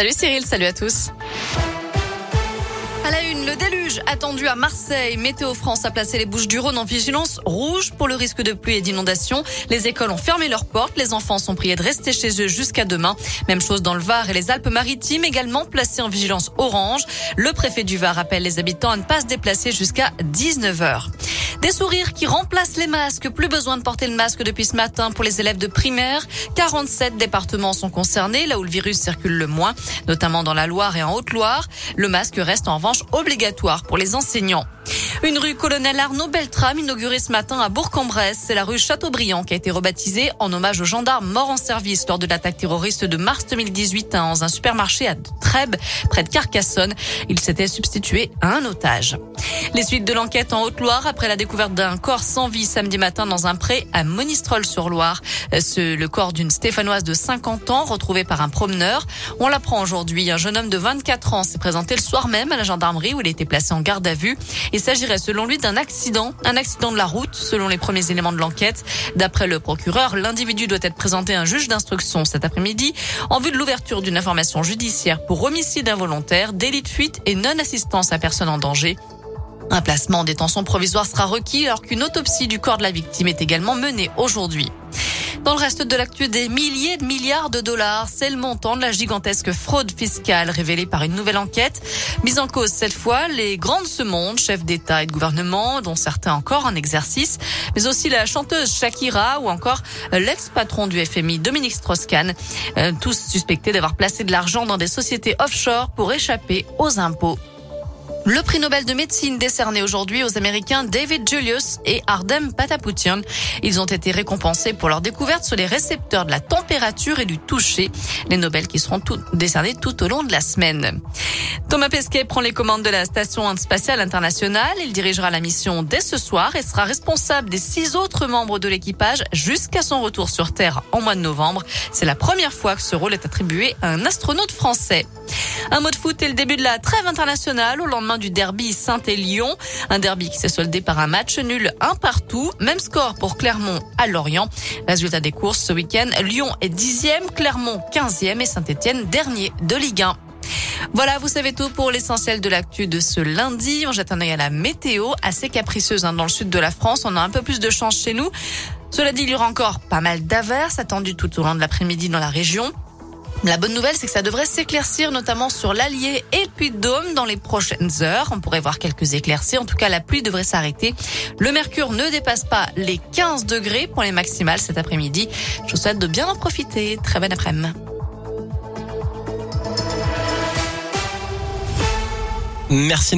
Salut Cyril, salut à tous. À la une, le déluge attendu à Marseille. Météo France a placé les Bouches du Rhône en vigilance rouge pour le risque de pluie et d'inondation. Les écoles ont fermé leurs portes. Les enfants sont priés de rester chez eux jusqu'à demain. Même chose dans le Var et les Alpes-Maritimes, également placés en vigilance orange. Le préfet du Var appelle les habitants à ne pas se déplacer jusqu'à 19h. Des sourires qui remplacent les masques. Plus besoin de porter le masque depuis ce matin pour les élèves de primaire. 47 départements sont concernés, là où le virus circule le moins, notamment dans la Loire et en Haute-Loire. Le masque reste en revanche obligatoire pour les enseignants. Une rue Colonel Arnaud Beltrame inaugurée ce matin à Bourg-en-Bresse. C'est la rue Chateaubriand qui a été rebaptisée en hommage aux gendarmes morts en service lors de l'attaque terroriste de mars 2018 hein, dans un supermarché à Trèbes, près de Carcassonne. Il s'était substitué à un otage. Les suites de l'enquête en Haute-Loire après la découverte d'un corps sans vie samedi matin dans un pré à Monistrol-sur-Loire. Le corps d'une Stéphanoise de 50 ans retrouvé par un promeneur. On l'apprend aujourd'hui. Un jeune homme de 24 ans s'est présenté le soir même à la gendarmerie où il était placé en garde à vue. Il s'agirait selon lui d'un accident, un accident de la route selon les premiers éléments de l'enquête. D'après le procureur, l'individu doit être présenté à un juge d'instruction cet après-midi en vue de l'ouverture d'une information judiciaire pour homicide involontaire, délit de fuite et non-assistance à personne en danger. Un placement en détention provisoire sera requis alors qu'une autopsie du corps de la victime est également menée aujourd'hui. Dans le reste de l'actu, des milliers de milliards de dollars, c'est le montant de la gigantesque fraude fiscale révélée par une nouvelle enquête. Mise en cause cette fois, les grandes monde, chefs d'État et de gouvernement, dont certains encore en exercice, mais aussi la chanteuse Shakira ou encore l'ex-patron du FMI Dominique Strauss-Kahn, euh, tous suspectés d'avoir placé de l'argent dans des sociétés offshore pour échapper aux impôts. Le prix Nobel de médecine décerné aujourd'hui aux Américains David Julius et Ardem Patapoutian. Ils ont été récompensés pour leur découverte sur les récepteurs de la température et du toucher. Les Nobel qui seront tout, décernés tout au long de la semaine. Thomas Pesquet prend les commandes de la station spatiale internationale. Il dirigera la mission dès ce soir et sera responsable des six autres membres de l'équipage jusqu'à son retour sur Terre en mois de novembre. C'est la première fois que ce rôle est attribué à un astronaute français. Un mot de foot et le début de la trêve internationale au lendemain du derby Saint-Élion. Un derby qui s'est soldé par un match nul un partout. Même score pour Clermont à Lorient. Résultat des courses ce week-end. Lyon est dixième, Clermont quinzième et Saint-Etienne dernier de Ligue 1. Voilà, vous savez tout pour l'essentiel de l'actu de ce lundi. On jette un œil à la météo, assez capricieuse hein, dans le sud de la France. On a un peu plus de chance chez nous. Cela dit, il y aura encore pas mal d'averses attendues tout au long de l'après-midi dans la région. La bonne nouvelle, c'est que ça devrait s'éclaircir, notamment sur l'Allier et le Puy-de-Dôme dans les prochaines heures. On pourrait voir quelques éclaircies. En tout cas, la pluie devrait s'arrêter. Le mercure ne dépasse pas les 15 degrés pour les maximales cet après-midi. Je vous souhaite de bien en profiter. Très bonne après-midi. Merci.